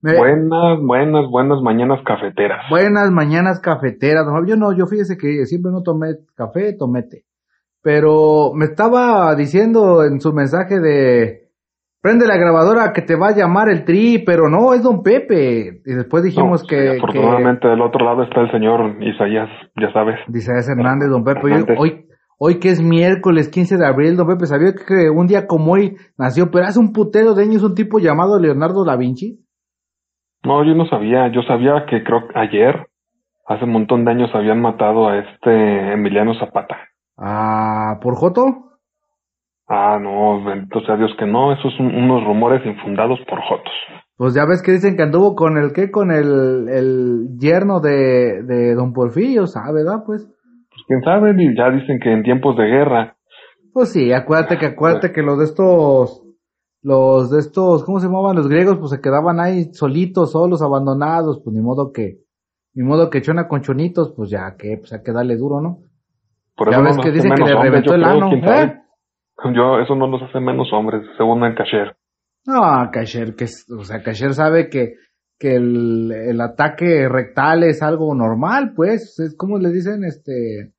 Me- Buenas, buenas, buenas mañanas cafeteras. Buenas mañanas cafeteras. Yo no, yo fíjese que siempre no tomé café, tomé té. Pero me estaba diciendo en su mensaje de prende la grabadora que te va a llamar el tri, pero no, es Don Pepe. Y después dijimos No, que, sí, afortunadamente del otro lado está el señor Isaías, ya sabes. que ese Hernández, Don Pepe. Hoy, hoy que es miércoles 15 de abril, Don Pepe, ¿sabía que un día como hoy nació, pero hace un putero de años un tipo llamado Leonardo da Vinci? No, yo no sabía, yo sabía que creo que ayer, hace un montón de años, habían matado a este Emiliano Zapata. Ah, ¿por Joto? Ah, no, bendito sea Dios que no, esos son unos rumores infundados por Jotos. Pues ya ves que dicen que anduvo con el qué, con el, el yerno de, de Don Porfirio, ¿sabe, verdad? Pues, Pues quién sabe, y ya dicen que en tiempos de guerra, pues sí, acuérdate que acuérdate que los de estos, los de estos, ¿cómo se llamaban los griegos? Pues se quedaban ahí solitos, solos, abandonados, pues ni modo que, ni modo que chona con chonitos, pues ya que, pues hay que darle duro, ¿no? por Ya eso ves no que dicen que le hombres, reventó el ano. ¿eh? Yo, eso no nos hace menos hombres, según el Cacher. No, Kasher, que, es- o sea, Kasher sabe que, que el, el ataque rectal es algo normal, pues, es como le dicen, este,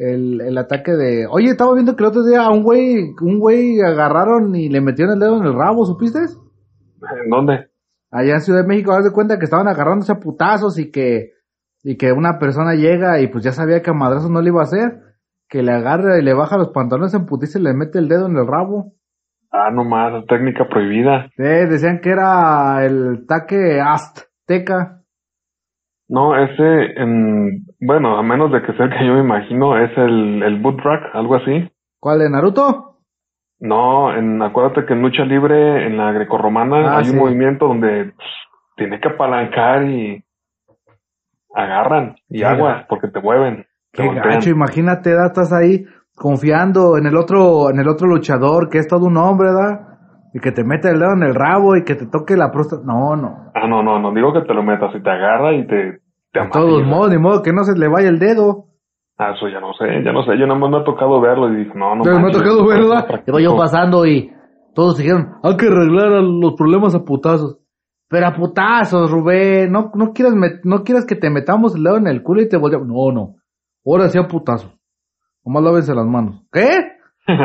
el, el ataque de, oye, estaba viendo que el otro día a un güey, un güey agarraron y le metieron el dedo en el rabo, ¿supiste? ¿En dónde? Allá en Ciudad de México, haz de cuenta que estaban agarrándose a putazos y que, y que una persona llega y pues ya sabía que a madrazos no le iba a hacer, que le agarra y le baja los pantalones en putiza y le mete el dedo en el rabo. Ah, no más, técnica prohibida. Sí, decían que era el ataque azteca. No, ese, en, bueno, a menos de que sea el que yo me imagino, es el, el boot rack, algo así. ¿Cuál de Naruto? No, en, acuérdate que en lucha libre, en la grecorromana, Ah, hay sí. un movimiento donde tiene que apalancar y agarran y aguas porque te mueven. Qué gacho, imagínate, ¿da? estás ahí confiando en el otro, en el otro luchador que es todo un hombre, ¿da? Y que te mete el dedo en el rabo y que te toque la próstata. No, no. Ah, no, no, no digo que te lo metas y te agarra y te, te De todos modos, ni modo que no se le vaya el dedo. Ah, eso ya no sé, ya no sé, yo nada más me ha tocado verlo y dije, no, no. Pero me ha tocado no verla. practico. Iba yo pasando y todos dijeron, hay que arreglar los problemas a putazos. Pero a putazos, Rubén, no, no quieras met- no quieras que te metamos el dedo en el culo y te volteamos. No, no. Ahora sí a putazos. Nomás lávense las manos. ¿Qué?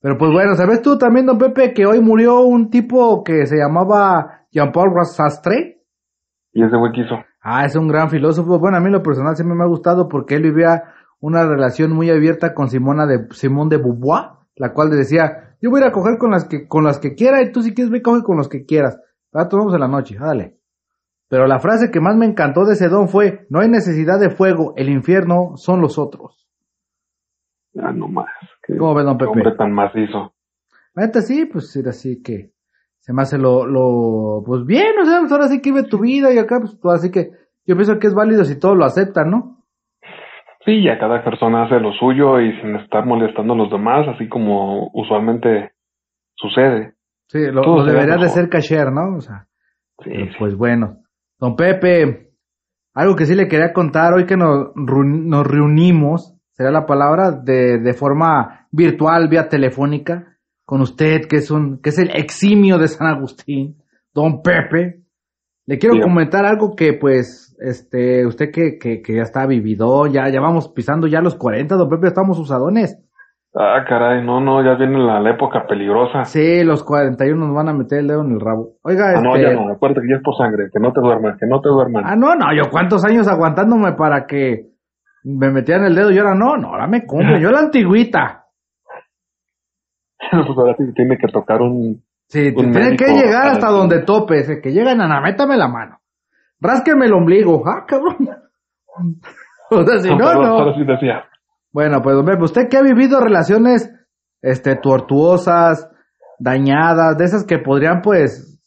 Pero pues bueno, ¿sabes tú también, don Pepe, que hoy murió un tipo que se llamaba Jean-Paul Sastre? y ese güey quiso. Ah, es un gran filósofo. Bueno, a mí lo personal siempre me ha gustado porque él vivía una relación muy abierta con Simona de Simón de Beauvoir, la cual le decía, yo voy a ir a coger con las que con las que quiera y tú si quieres ve coge con los que quieras. Ah, tomamos en la noche, dale. Pero la frase que más me encantó de ese don fue, no hay necesidad de fuego, el infierno son los otros. Ah, no más. ¿Cómo ves, don Pepe? hombre tan macizo. Neta sí, pues era así que se me hace lo, lo, pues bien, o sea, pues ahora sí que vive tu vida y acá, pues así que yo pienso que es válido si todos lo aceptan, ¿no? Sí, ya cada persona hace lo suyo y sin estar molestando a los demás, así como usualmente sucede. Sí, lo, debería de ser cashier, ¿no? O sea, Sí, pues bueno. Don Pepe, algo que sí le quería contar hoy que nos, nos reunimos, será la palabra, de, de forma virtual, vía telefónica, con usted, que es un, que es el eximio de San Agustín, Don Pepe. Le quiero comentar algo que, pues, este, usted que, que, que ya está vivido, ya, ya vamos pisando ya los 40, Don Pepe, estamos usadones. Ah, caray, no, no, ya viene la, la época peligrosa. Sí, los 41 nos van a meter el dedo en el rabo. Oiga, Ah, no, este, ya no, acuérdate que ya es por sangre, que no te duermas, que no te duermas. Ah, no, no, yo cuántos años aguantándome para que me metieran el dedo y ahora no, no, ahora me cumple, yo la antigüita. pues tiene que tocar un... Sí, Un que llegar hasta donde tope, ese, que llegan, Ana, métame la mano. Rásqueme el ombligo, ah, cabrón. o sea, si no, no. Bueno, pues, hombre, usted que ha vivido relaciones, este, tortuosas, dañadas, de esas que podrían, pues,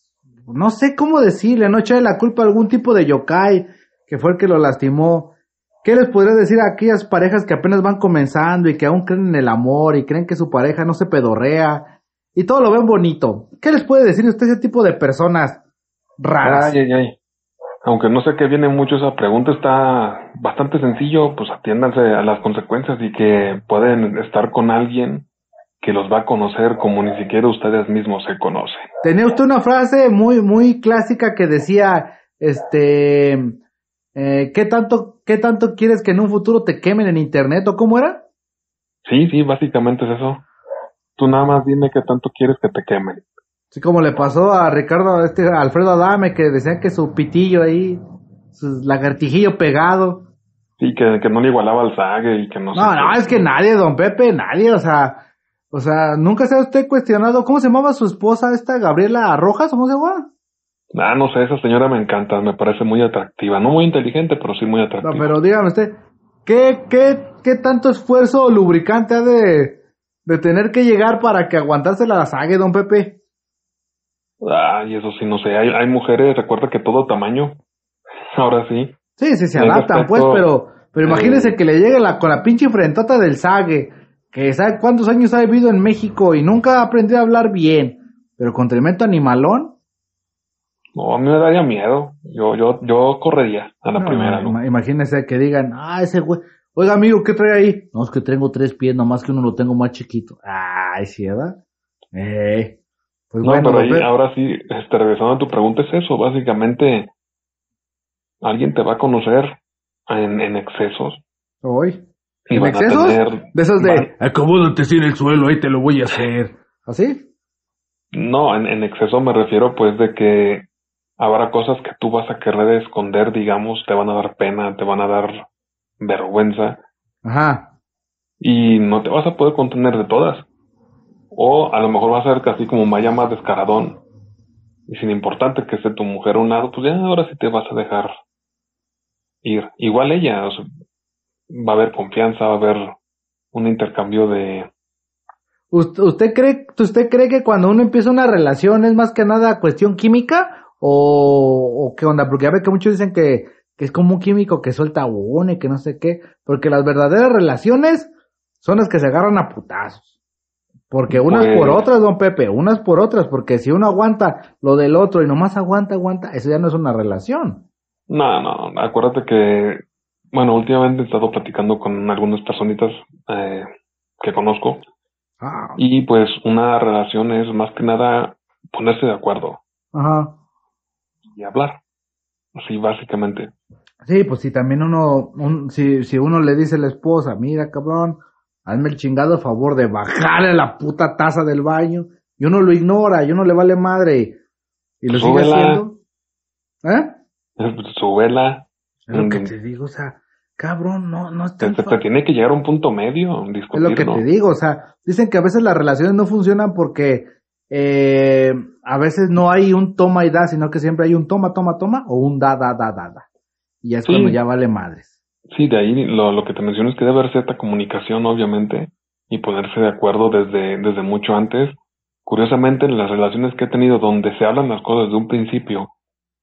no sé cómo decirle, no echarle la culpa a algún tipo de yokai que fue el que lo lastimó. ¿Qué les podría decir a aquellas parejas que apenas van comenzando y que aún creen en el amor y creen que su pareja no se pedorrea y todo lo ven bonito? ¿Qué les puede decir usted a ese tipo de personas raras? Ay, ay, ay. Aunque no sé qué viene mucho esa pregunta, está bastante sencillo, pues atiéndanse a las consecuencias y que pueden estar con alguien que los va a conocer como ni siquiera ustedes mismos se conocen. Tenía usted una frase muy, muy clásica que decía, este, eh, ¿qué tanto, qué tanto quieres que en un futuro te quemen en internet o cómo era? Sí, sí, básicamente es eso. Tú nada más dime qué tanto quieres que te quemen. Así como le pasó a Ricardo, este Alfredo Adame, que decían que su pitillo ahí, su lagartijillo pegado. Sí, que, que no le igualaba al Zague y que no No, qué. no, es que nadie, don Pepe, nadie, o sea, o sea, nunca se ha usted cuestionado, ¿cómo se llamaba su esposa esta Gabriela Rojas, cómo se llama? Ah, no sé, esa señora me encanta, me parece muy atractiva. No muy inteligente, pero sí muy No, atractiva. pero dígame usted, ¿qué, qué, qué tanto esfuerzo o lubricante ha de, de tener que llegar para que aguantarse la sague, don Pepe? Ay, eso sí, no sé. Hay, hay mujeres, recuerda que todo tamaño. Ahora sí. Sí, sí, se adaptan, pues, pero, pero eh, imagínese que le llegue la, con la pinche frentota del sague, que sabe cuántos años ha vivido en México y nunca ha aprendido a hablar bien, pero con tremendo animalón. No, a mí me daría miedo. Yo, yo, yo correría a la No, primera, no, ¿no? ima- Imagínese que digan, ah, ese güey, oiga amigo, ¿qué trae ahí? No, es que tengo tres pies, nomás que uno lo tengo más chiquito. Ay, sí, ¿verdad? Eh, pues No, bueno, pero ahí, ahora sí, este, regresando a tu pregunta, es eso. Básicamente, alguien te va a conocer en, en excesos. hoy. ¿En van excesos? tener- De esos van- de, acomódate así en el suelo, ahí te lo voy a hacer. ¿Así? No, en, en exceso me refiero pues de que habrá cosas que tú vas a querer esconder, digamos, te van a dar pena, te van a dar vergüenza Ajá. y no te vas a poder contener de todas. O a lo mejor vas a ser casi como Maya más descaradón y sin importante que esté tu mujer a un lado, pues ya ahora sí te vas a dejar ir. Igual ella, o sea, va a haber confianza, va a haber un intercambio de... ¿Usted, usted cree, ¿Usted cree que cuando uno empieza una relación es más que nada cuestión química? ¿O, o qué onda? Porque ya ve que muchos dicen que, que es como un químico que suelta uno y que no sé qué. Porque las verdaderas relaciones son las que se agarran a putazos. Porque unas por otras, don Pepe, unas por otras. Porque si uno aguanta lo del otro y nomás aguanta, aguanta, eso ya no es una relación. No, no, no, acuérdate que, bueno, últimamente he estado platicando con algunas personitas eh, que conozco Ah, y pues una relación es más que nada ponerse de acuerdo ajá. Y hablar. Así básicamente. Sí, pues si también uno, un- si, si uno le dice a la esposa, mira cabrón, hazme el chingado favor de bajarle la puta taza del baño, y uno lo ignora, y uno le vale madre, y lo sigue Súbela. haciendo. ¿Eh? Su vela, Es lo que Mm. te digo, o sea, cabrón, no, no es te, tan te- fa- te tiene que llegar a un punto medio, Es lo que discutirlo. te digo, o sea, dicen que a veces las relaciones no funcionan porque eh, a veces no hay un toma y da, sino que siempre hay un toma, toma, toma, o un da, da, da, da, da. Y es Sí. cuando ya vale madres. Sí, de ahí lo, lo que te menciono es que debe haber cierta comunicación, obviamente, y ponerse de acuerdo desde, desde mucho antes. Curiosamente, en las relaciones que he tenido donde se hablan las cosas desde un principio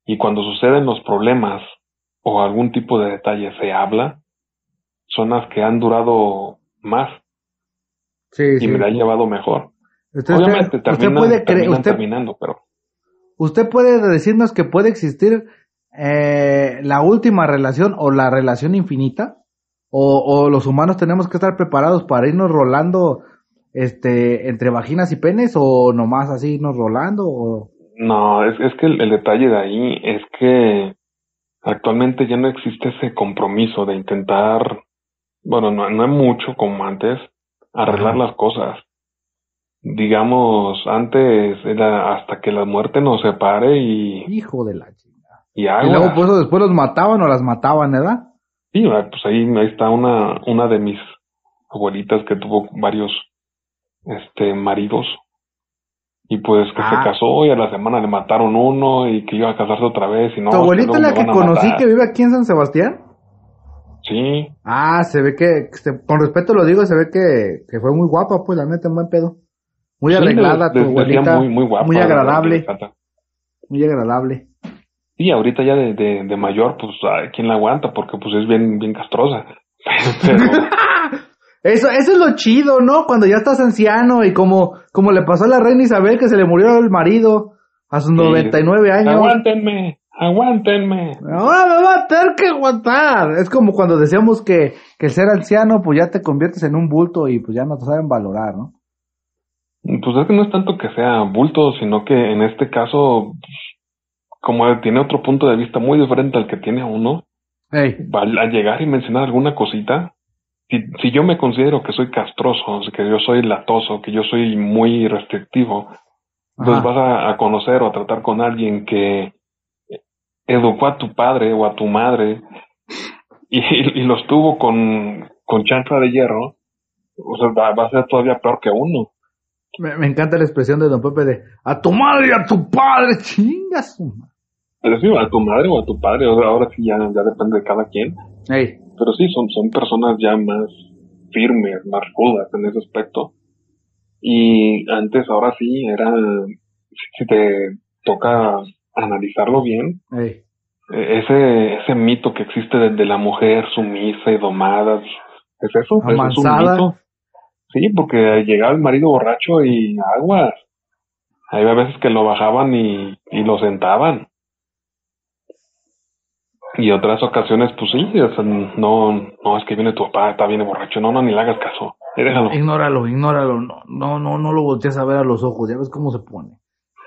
y cuando suceden los problemas o algún tipo de detalle se habla, son las que han durado más Sí, y sí. me la han llevado mejor. Usted, Obviamente usted puede creer, terminan usted, terminando, pero usted puede decirnos que puede existir eh, la última relación o la relación infinita, o, o los humanos tenemos que estar preparados para irnos rolando este entre vaginas y penes, o nomás así irnos rolando, o No, es, es que el, el detalle de ahí es que actualmente ya no existe ese compromiso de intentar, bueno, no, no es mucho como antes, arreglar Ajá. las cosas. Digamos, antes era hasta que la muerte nos separe y, hijo de la chingada. y Y luego por eso después los mataban o las mataban, ¿verdad? Sí, pues ahí, ahí está una, una de mis abuelitas que tuvo varios este maridos y pues que Ah. se casó y a la semana le mataron uno y que iba a casarse otra vez y no. ¿Tu es que abuelita es la que conocí matar. que vive aquí en San Sebastián? Sí, Ah, se ve que, se- con respeto lo digo, se ve que, que fue muy guapa, pues la neta, en buen pedo. Muy Sí, arreglada tu abuelita, muy, muy guapa. muy la verdad, agradable. muy agradable. Sí, ahorita ya de, de, de mayor, pues, ay, ¿quién la aguanta? Porque, pues, es bien, bien castrosa. Pero, Eso, eso es lo chido, ¿no? Cuando ya estás anciano y como, como le pasó a la reina Isabel que se le murió el marido a sus 99 años. aguántenme, aguántenme. Ahora me va a tener que aguantar. Es como cuando decíamos que, que el ser anciano, pues ya te conviertes en un bulto y pues ya no te saben valorar, ¿no? Pues es que no es tanto que sea bulto, sino que en este caso, como tiene otro punto de vista muy diferente al que tiene uno, Ey, va a llegar y mencionar alguna cosita, si, si yo me considero que soy castroso, que yo soy latoso, que yo soy muy restrictivo, pues Ajá. vas a, a conocer o a tratar con alguien que educó a tu padre o a tu madre y, y los tuvo con, con chancla de hierro, o sea, va, va a ser todavía peor que uno. Me, me encanta la expresión de Don Pepe de a tu madre y a tu padre, chingas. su ma-". Es decir, a tu madre o a tu padre, ahora sí ya, ya depende de cada quien. Ey, Pero sí, son, son personas ya más firmes, más rudas en ese aspecto. Y antes, ahora sí, era, si, te toca analizarlo bien, ey. eh, ese, ese mito que existe de, de la mujer sumisa y domada, es eso, es, un mito. Sí, porque llegaba el marido borracho y aguas. Había veces que lo bajaban y, y lo sentaban. Y otras ocasiones, pues sí, o sea, no, no, es que viene tu papá, está bien borracho, no, no, ni le hagas caso, déjalo. Ignóralo, ignóralo. No, no, no, no lo voltees a ver a los ojos. Ya ves cómo se pone.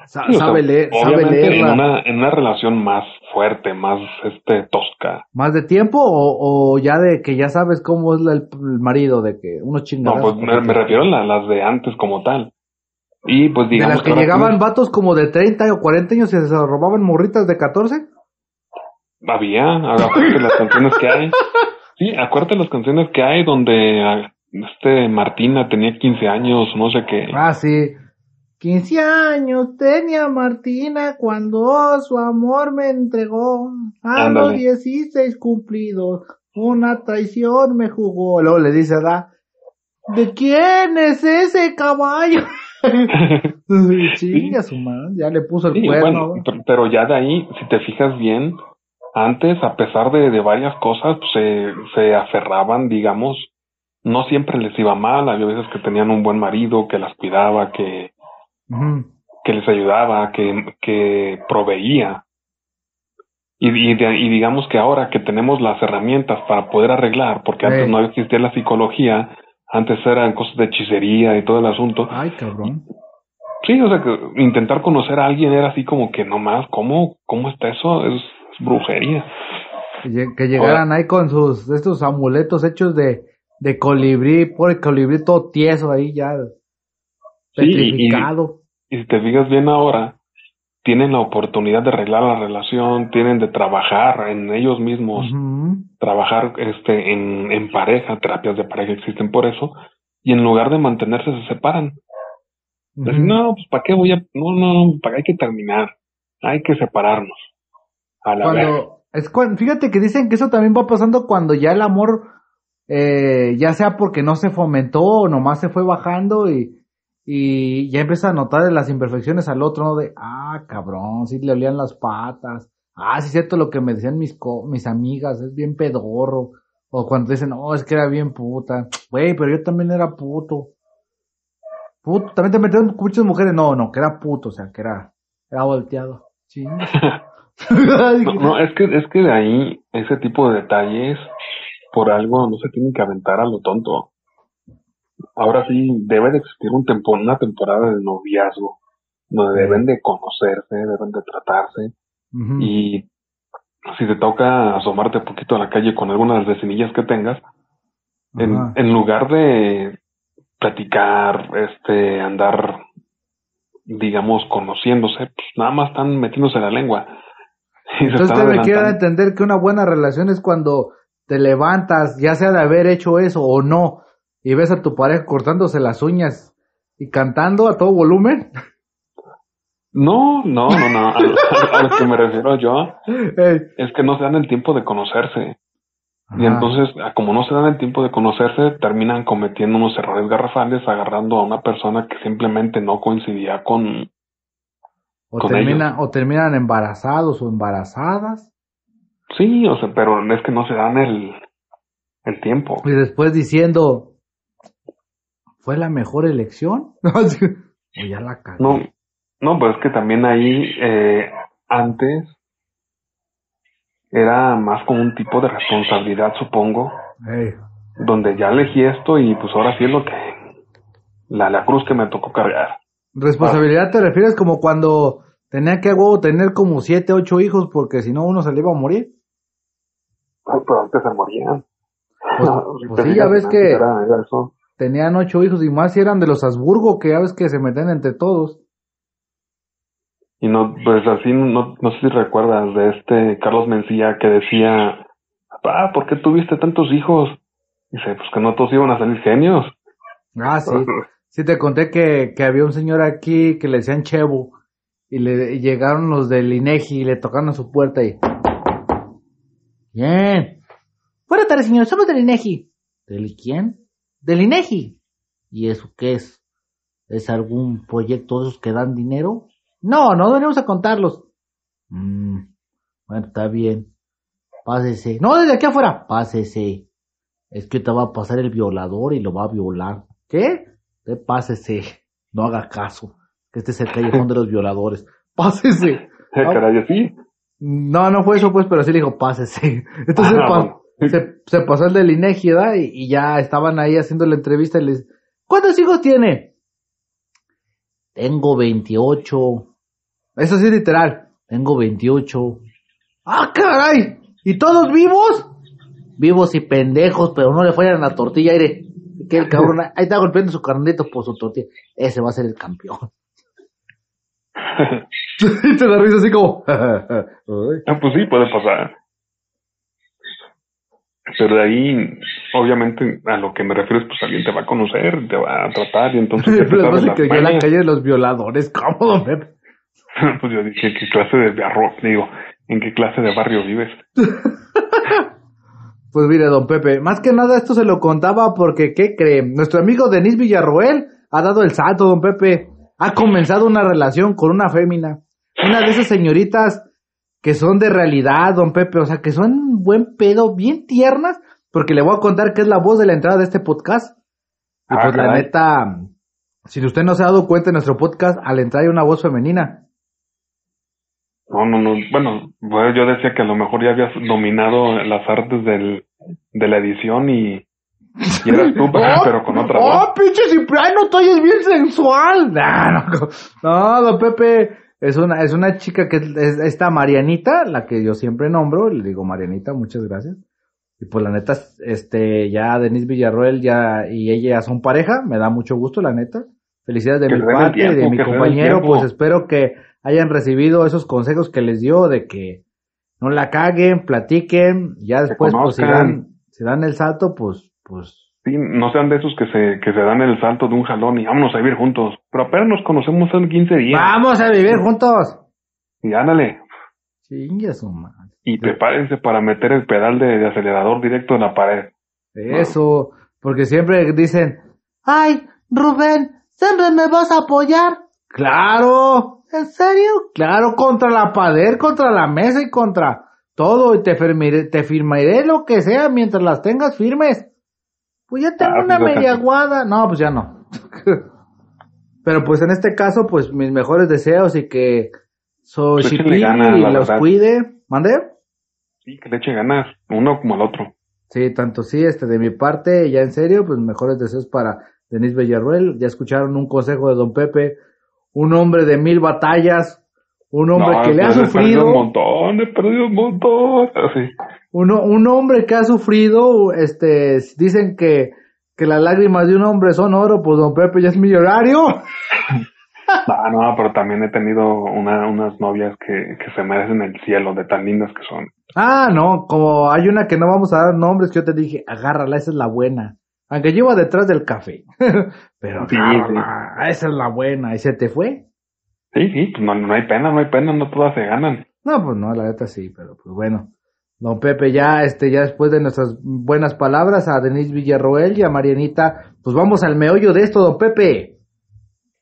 Sa- Sí, sea, sabe leer, sabe obviamente en una, en una relación más fuerte, más este tosca. ¿Más de tiempo o, o ya de que ya sabes cómo es el, el marido? De que unos No, chingados. pues me, me refiero a la- las de antes como tal. Y pues De digamos las que llegaban vatos como de 30 o 40 años y se robaban morritas de 14. había, acuérdate las canciones que hay. Sí, acuérdate las canciones que hay donde ah, este Martina tenía 15 años, no sé qué. Ah, sí. 15 años tenía Martina cuando su amor me entregó. A los. 16 cumplidos, una traición me jugó. Luego le dice, da, ¿de quién es ese caballo? Chinga su madre, ya le puso el Sí, cuerno. pero ya de ahí, si te fijas bien, antes, a pesar de, de varias cosas, pues, se, se aferraban, digamos, no siempre les iba mal, había veces que tenían un buen marido que las cuidaba, que, Que les ayudaba, que, que proveía. Y, y, de- y digamos que ahora que tenemos las herramientas para poder arreglar, porque antes no existía la psicología, antes eran cosas de hechicería y todo el asunto. Ay, cabrón. Sí, o sea, que intentar conocer a alguien era así como que nomás, ¿cómo, cómo está eso? Es, es brujería. Que llegaran ahí con sus estos amuletos hechos de, de colibrí, por el colibrí todo tieso ahí ya Y- si te fijas bien ahora, tienen la oportunidad de arreglar la relación, tienen de trabajar en ellos mismos, trabajar este en, en pareja, terapias de pareja existen por eso, y en lugar de mantenerse se separan. Ujú. no, pues ¿para qué voy a...? No, no, ¿para hay que terminar? Hay que separarnos. A la vez. Cuando, es fíjate que dicen que eso también va pasando cuando ya el amor, eh, ya sea porque no se fomentó o nomás se fue bajando y, y ya empieza a notar las imperfecciones al otro, ¿no? De, ah, cabrón, sí le olían las patas. Ah, sí es cierto lo que me decían mis, co- mis amigas, es bien pedorro. O cuando dicen, no, es que era bien puta. Güey, pero yo también era puto. Puto, también te metieron muchas mujeres. No, no, que era puto, o sea, que era, era volteado. Chingas. No, no, es que, es que de ahí, ese tipo de detalles, por algo no se tienen que aventar a lo tonto. Ahora sí, debe de existir un tempo, una temporada de noviazgo, donde deben de conocerse, deben de tratarse, y si te toca asomarte un poquito a la calle con algunas vecinillas que tengas, en, lugar de platicar, este, andar, digamos, conociéndose, pues nada más están metiéndose la lengua. Y Entonces están usted me quiere adelantando. entender que una buena relación es cuando te levantas, ya sea de haber hecho eso o no, y ves a tu pareja cortándose las uñas y cantando a todo volumen. No, no, no, no. A, a- a lo que me refiero yo es que no se dan el tiempo de conocerse. Y entonces, como no se dan el tiempo de conocerse, terminan cometiendo unos errores garrafales, agarrando a una persona que simplemente no coincidía con, O, con termina, ellos. o terminan embarazados o embarazadas. Sí, o sea, pero es que no se dan el, el tiempo. Y después diciendo, ¿fue la mejor elección? o ya la cagué. No, no, pues es que también ahí, eh, antes, era más como un tipo de responsabilidad, supongo, donde ya elegí esto y pues ahora sí es lo que, la, la cruz que me tocó cargar. Responsabilidad te refieres como cuando tenía que huevo tener como siete, ocho hijos porque si no uno se le iba a morir. Ay, pero antes se morían. Pues- pues sí, ya ves que- Era, era eso. Tenían ocho hijos y más si eran de los Habsburgo que ya ves que se meten entre todos. Y no, pues así, no, no sé si recuerdas de este Carlos Mencía que decía, ah, ¿por qué tuviste tantos hijos? Dice, pues que no todos iban a salir genios. Ah, sí. Sí te conté que, que había un señor aquí que le decían Chevo y le y llegaron los del INEGI y le tocaron a su puerta y... Bien. Buenas tardes, señor. Somos del INEGI. ¿Del quién? Del INEGI. ¿Y eso qué es? ¿Es algún proyecto de esos que dan dinero? No, no venimos a contarlos. Mm, bueno, está bien. Pásese. No, desde aquí afuera. Pásese. Es que te va a pasar el violador y lo va a violar. ¿Qué? Te pásese. No haga caso. Que este es el callejón de los violadores. Pásese. Eh, caray, así. No, no fue eso, pues, pero sí le dijo, pásese. Entonces Ah, pa-. Se, se pasó el del INEGI, ¿verdad? Y, y ya estaban ahí haciendo la entrevista y les... ¿Cuántos hijos tiene? Tengo 28. Eso sí, literal. Tengo 28. ¡Ah, caray! ¿Y todos vivos? Vivos y pendejos, pero no le fallan la tortilla, aire. Que el cabrón, ahí está golpeando su carnito por su tortilla. Ese va a ser el campeón. y te da risa así como... Ay. Ah, pues sí, puede pasar. Pero de ahí, obviamente, a lo que me refiero es, pues alguien te va a conocer, te va a tratar y entonces te Pero no se creyó la mañas. calle de los violadores. ¿Cómo, don Pepe? pues yo dije, ¿qué clase de barrio? Digo, ¿en qué clase de barrio vives? Pues mire, don Pepe, más que nada esto se lo contaba porque, ¿qué cree? Nuestro amigo Denis Villarroel ha dado el salto, don Pepe. Ha comenzado una relación con una fémina. Una de esas señoritas que son de realidad, don Pepe. O sea, que son buen pedo, bien tiernas. Porque le voy a contar que es la voz de la entrada de este podcast. Y Ah, pues la neta, si usted no se ha dado cuenta en nuestro podcast, al entrar hay una voz femenina. No, no, no. Bueno, pues yo decía que a lo mejor ya habías dominado las artes del, de la edición y, y eras tú, pero con otra ¡Oh, voz. pinche Cipriano, tú es bien sensual! No, no, no, don Pepe, es una, es una chica que es, es esta Marianita, la que yo siempre nombro, le digo Marianita, muchas gracias. Y pues la neta, este, ya Denise Villarroel ya, y ella ya son pareja, me da mucho gusto, la neta. Felicidades de Que mi parte y de mi compañero, pues espero que hayan recibido esos consejos que les dio de que no la caguen, platiquen, ya después, pues si dan, si dan el salto, pues, pues Sí, no sean de esos que se, que se dan el salto de un jalón y vámonos a vivir juntos. Pero apenas nos conocemos hace 15 días. Vamos a vivir juntos. Y ándale. Chingue su madre. Y prepárense para meter el pedal de, de acelerador directo en la pared. Eso, porque siempre dicen, ay, Rubén, siempre me vas a apoyar. Claro, ¿en serio? Claro, contra la pared, contra la mesa y contra todo. Y te te firmaré lo que sea mientras las tengas firmes. Pues ya tengo Ah, una media aguada. No, pues ya no. Pero pues en este caso, pues mis mejores deseos y que ganas, y los verdad. cuide. ¿Mande? Sí, que le eche ganas, uno como el otro. Sí, tanto sí, este, de mi parte, ya en serio, pues mejores deseos para Denis Villarruel. Ya escucharon un consejo de Don Pepe, un hombre de mil batallas, un hombre No, que le ha he perdido sufrido, un montón, he perdido un montón. Así. Uno, un hombre que ha sufrido, este, dicen que, que las lágrimas de un hombre son oro, pues Don Pepe ya es millonario. No, no, pero también he tenido una, unas novias que, que se merecen el cielo de tan lindas que son. Ah, no, como hay una que no vamos a dar nombres que yo te dije, agárrala, esa es la buena. Aunque lleva detrás del café. Pero Sí, agárrala, esa es la buena. ¿Y se te fue? Sí, sí, pues no, no hay pena, no hay pena, no todas se ganan. No, pues no, la neta sí, pero pues bueno. Don Pepe, ya, este, ya después de nuestras buenas palabras a Denise Villarroel y a Marianita, pues vamos al meollo de esto, don Pepe.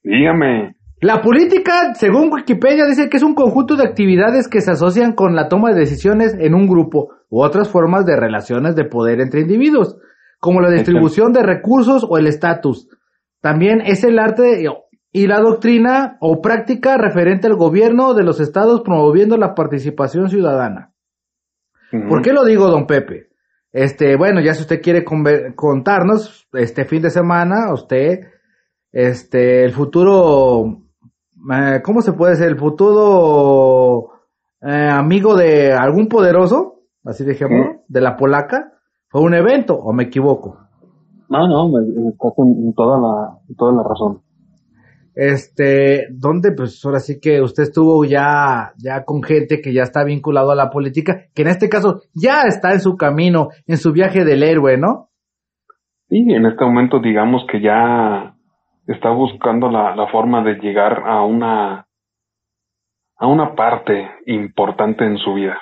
Dígame. La política, según Wikipedia, dice que es un conjunto de actividades que se asocian con la toma de decisiones en un grupo u otras formas de relaciones de poder entre individuos, como la distribución de recursos o el estatus. También es el arte y la doctrina o práctica referente al gobierno de los estados promoviendo la participación ciudadana. ¿Por qué lo digo, don Pepe? Este, bueno, ya si usted quiere contarnos, este fin de semana, usted, este, el futuro, eh, ¿cómo se puede decir? El futuro eh, amigo de algún poderoso, así dejémoslo, de la polaca, fue un evento, o me equivoco. No, no, estás en toda la, toda la razón. Este, donde pues ahora sí que usted estuvo ya, ya con gente que ya está vinculado a la política, que en este caso ya está en su camino, en su viaje del héroe, ¿no? Sí, en este momento digamos que ya está buscando la, la forma de llegar a una, a una parte importante en su vida.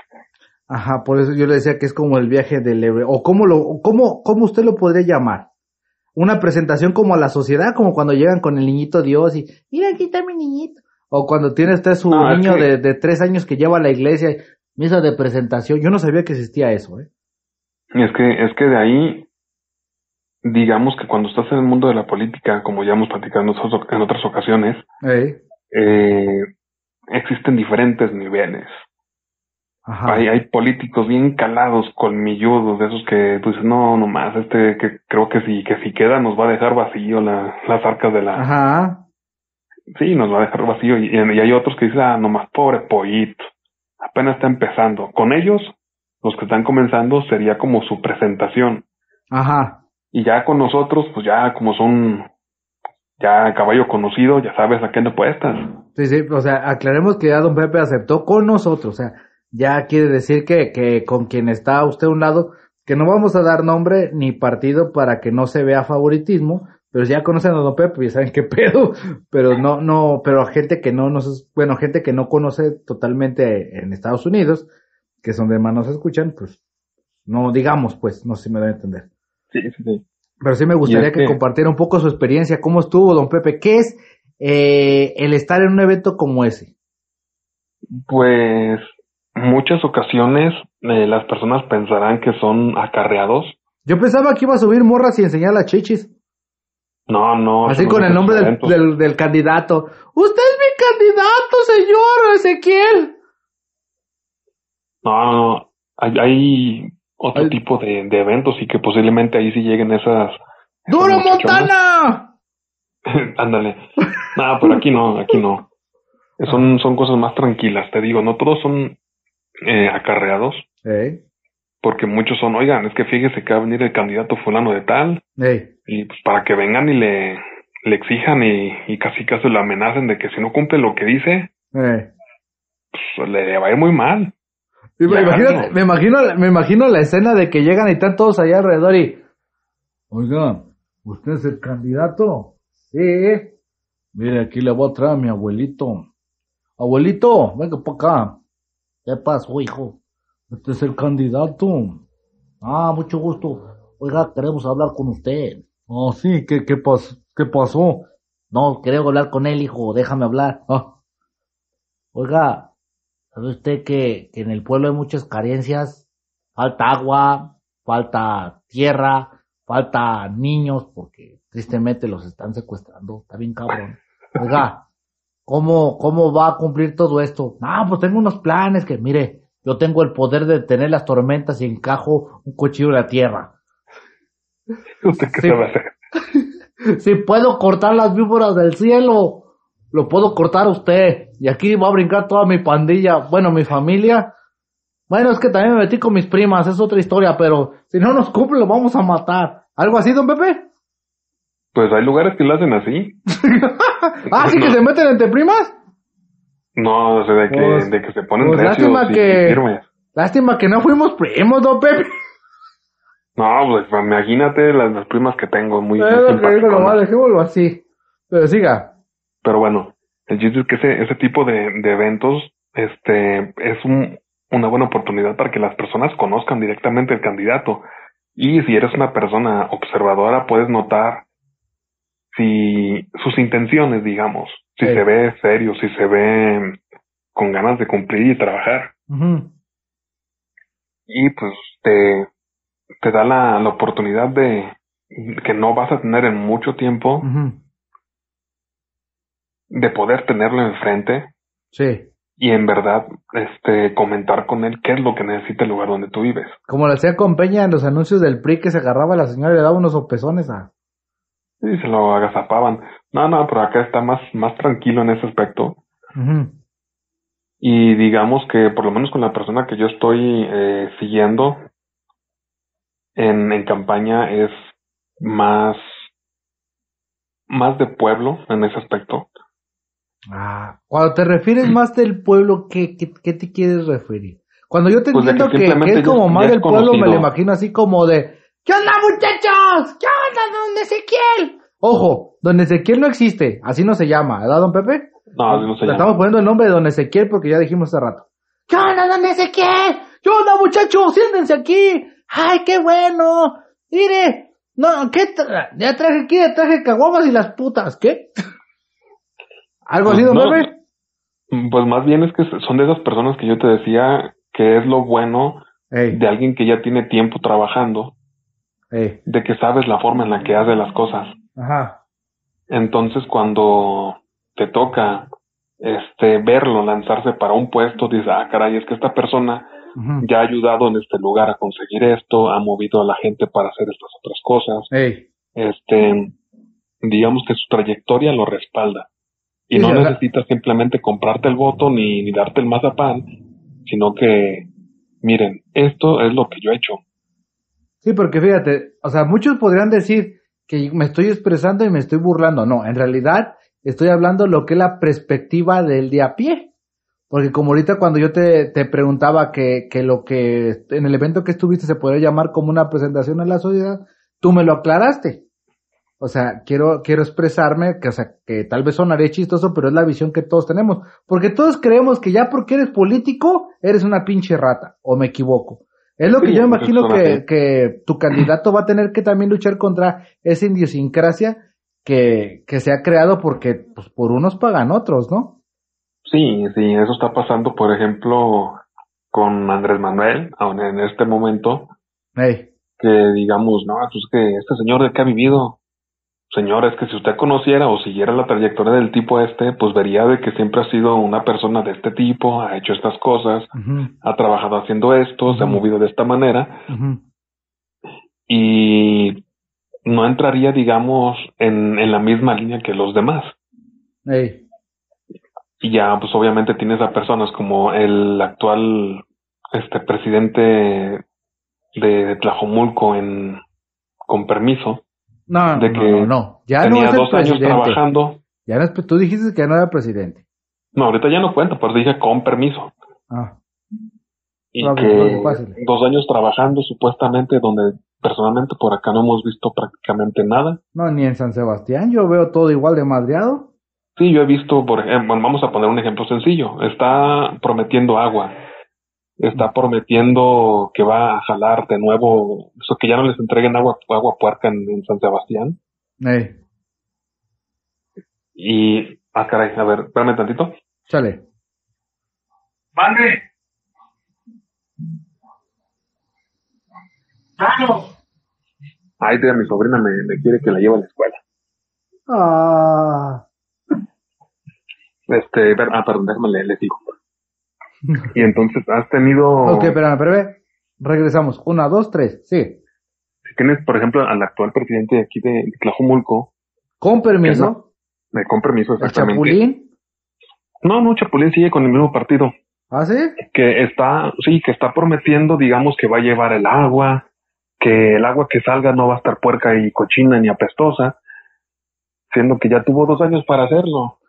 Ajá, por eso yo le decía que es como el viaje del héroe, o cómo lo, cómo, cómo usted lo podría llamar una presentación como a la sociedad, como cuando llegan con el niñito Dios y, mira, aquí está mi niñito. O cuando tiene usted su niño de, de, tres años que lleva a la iglesia, misa de presentación. Yo no sabía que existía eso, ¿eh? Es que, es que de ahí, digamos que cuando estás en el mundo de la política, como ya hemos platicado en otras ocasiones, eh, existen diferentes niveles. Hay, hay políticos bien calados, colmilludos, de esos que tú dices, no, nomás, este que creo que si, que si queda nos va a dejar vacío la, las arcas de la... Ajá. Sí, nos va a dejar vacío. Y, y hay otros que dicen, ah, nomás, pobre pollito, apenas está empezando. Con ellos, los que están comenzando, sería como su presentación. Ajá. Y ya con nosotros, pues ya como son ya caballo conocido, ya sabes a qué no puestas. Sí, sí, o sea, aclaremos que ya don Pepe aceptó con nosotros, o sea, ya quiere decir que, que con quien está usted a un lado, que no vamos a dar nombre ni partido para que no se vea favoritismo, pero ya conocen a Don Pepe y saben qué pedo, pero no, no, pero gente que no nos, bueno, gente que no conoce totalmente en Estados Unidos, que son de manos escuchan, pues, no digamos, pues, no sé si me a entender. Sí, sí, sí. Pero sí me gustaría que compartiera un poco su experiencia, cómo estuvo Don Pepe, qué es eh, el estar en un evento como ese. Pues muchas ocasiones eh, las personas pensarán que son acarreados. Yo pensaba que iba a subir morras y enseñar las chichis. No, no. Así con el nombre del, del, candidato. Usted es mi candidato, señor Ezequiel. No, no, hay, hay otro tipo de, de, eventos y que posiblemente ahí sí lleguen esas... ¡Duro Montana! Ándale. no, pero aquí no, aquí no. Son, son cosas más tranquilas, te digo, no todos son eh, acarreados. Porque muchos son, oigan, es que fíjese que va a venir el candidato fulano de tal. Y pues para que vengan y le, le exijan y, y casi casi lo amenacen de que si no cumple lo que dice, pues le va a ir muy mal. me, imagino, me imagino la escena de que llegan y están todos allá alrededor y, oigan, ¿usted es el candidato? Sí. Mire, aquí le voy a traer a mi abuelito. Abuelito, venga para acá. ¿Qué pasó, hijo? Este es el candidato. Ah, mucho gusto. Oiga, queremos hablar con usted. Ah, sí, ¿qué, qué, qué pasó? No, queremos hablar con él, hijo, déjame hablar. Ah. Oiga, ¿sabe usted que, que en el pueblo hay muchas carencias? Falta agua, falta tierra, falta niños, porque tristemente los están secuestrando. Está bien cabrón. Oiga, ¿Cómo, ¿Cómo va a cumplir todo esto? Ah, pues tengo unos planes que, mire, yo tengo el poder de detener las tormentas y encajo un cuchillo en la tierra. ¿Usted qué sabe hacer? si puedo cortar las víboras del cielo, lo puedo cortar usted. Y aquí va a brincar toda mi pandilla, bueno, mi familia. Bueno, es que también me metí con mis primas, es otra historia, pero si no nos cumple lo vamos a matar. ¿Algo así, don Pepe? Pues hay lugares que lo hacen así. ah, sí que se meten entre primas. No, o sea, de que, pues, de que se ponen pues lástima que, Lástima que no fuimos primos, don Pepe. No, pues imagínate las, las primas que tengo, muy, muy nomás, dejémoslo así. Pero siga. Pero bueno, el chiste es que ese, ese tipo de, de eventos, este, es un, una buena oportunidad para que las personas conozcan directamente el candidato. Y si eres una persona observadora, puedes notar si sus intenciones, digamos, si Sí. se ve serio, si se ve con ganas de cumplir y trabajar. Y pues te, te da la, la oportunidad de que no vas a tener en mucho tiempo de poder tenerlo enfrente Sí. y en verdad este comentar con él qué es lo que necesita el lugar donde tú vives. Como lo hacía con Peña en los anuncios del PRI que se agarraba a la señora y le daba unos sopezones a... Y se lo agazapaban. No, no, pero acá está más, más tranquilo en ese aspecto. Y digamos que por lo menos con la persona que yo estoy eh, siguiendo en, en campaña es más, más de pueblo en ese aspecto. Ah, cuando te refieres más del pueblo, ¿qué, qué, qué te quieres referir? Cuando yo te Pues entiendo que que, que simplemente es como ya más del pueblo, me lo imagino así como de ¿Qué onda muchachos? ¿Qué onda don Ezequiel? Ojo, don Ezequiel no existe, así no se llama, ¿verdad don Pepe? No, así no se Le llama. estamos poniendo el nombre de don Ezequiel porque ya dijimos hace rato. ¿Qué onda don Ezequiel? ¿Qué onda muchachos? Siéntense aquí. Ay, qué bueno. Mire, no, ¿qué? tra- ya traje aquí, ya traje caguamas y las putas, ¿qué? ¿Algo así, don No, Pepe? Pues más bien es que son de esas personas que yo te decía que es lo bueno Ey, de alguien que ya tiene tiempo trabajando, ey, de que sabes la forma en la que hace las cosas. ajá. Entonces cuando te toca este verlo lanzarse para un puesto, dices, ah, caray, es que esta persona ya ha ayudado en este lugar a conseguir esto, ha movido a la gente para hacer estas otras cosas. Ey, Este, digamos que su trayectoria lo respalda. Y Sí, no necesitas simplemente comprarte el voto ni, ni darte el mazapán, sino que, miren, esto es lo que yo he hecho. Sí, porque fíjate, o sea, muchos podrían decir que me estoy expresando y me estoy burlando. No, en realidad estoy hablando lo que es la perspectiva del de a pie. Porque como ahorita cuando yo te, te preguntaba que, que lo que en el evento que estuviste se podría llamar como una presentación a la sociedad, tú me lo aclaraste. O sea, quiero, quiero expresarme que, o sea, que tal vez sonaré chistoso, pero es la visión que todos tenemos. Porque todos creemos que ya porque eres político, eres una pinche rata. ¿O me equivoco? Es lo que Sí, yo imagino que, que tu candidato va a tener que también luchar contra esa idiosincrasia que, que se ha creado porque pues, por unos pagan otros, ¿no? Sí, sí, eso está pasando, por ejemplo, con Andrés Manuel, aún en este momento, que digamos, no, pues que este señor de que ha vivido, señor, es que si usted conociera o siguiera la trayectoria del tipo este, pues vería de que siempre ha sido una persona de este tipo, ha hecho estas cosas, ha trabajado haciendo esto, se ha movido de esta manera. Y no entraría, digamos, en, en la misma línea que los demás. Y ya, pues obviamente tienes a personas como el actual este presidente de Tlajomulco en con permiso, No, De no, que no, no, ya no tenía es el dos años trabajando. Ya no es- tú dijiste que ya no era presidente. No, ahorita ya no cuenta, pero dije con permiso. Ah, Y pues, que dos años trabajando supuestamente donde personalmente por acá no hemos visto prácticamente nada. no, ni en San Sebastián, yo veo todo igual de madreado. Sí, yo he visto, por ejemplo, vamos a poner un ejemplo sencillo. Está prometiendo agua. Está prometiendo que va a jalar de nuevo, eso que ya no les entreguen agua, agua puerca en, en San Sebastián. Y, ah, caray, a ver, espérame tantito. chale. ¡Mande! Ay, tía, mi sobrina me, me quiere que la lleve a la escuela. Ah, Este, ver- ah, perdón, déjame le, le digo. Y entonces, has tenido, ok, espérame, espérame. Regresamos. Una, dos, tres. Sí. si tienes, por ejemplo, al actual presidente de aquí de, Tlajomulco, Con permiso. me con permiso El exactamente. Chapulín. No, no, Chapulín sigue con el mismo partido. ¿Ah, sí? Que está, sí, que está prometiendo, digamos, que va a llevar el agua, que el agua que salga no va a estar puerca y cochina ni apestosa, siendo que ya tuvo dos años para hacerlo.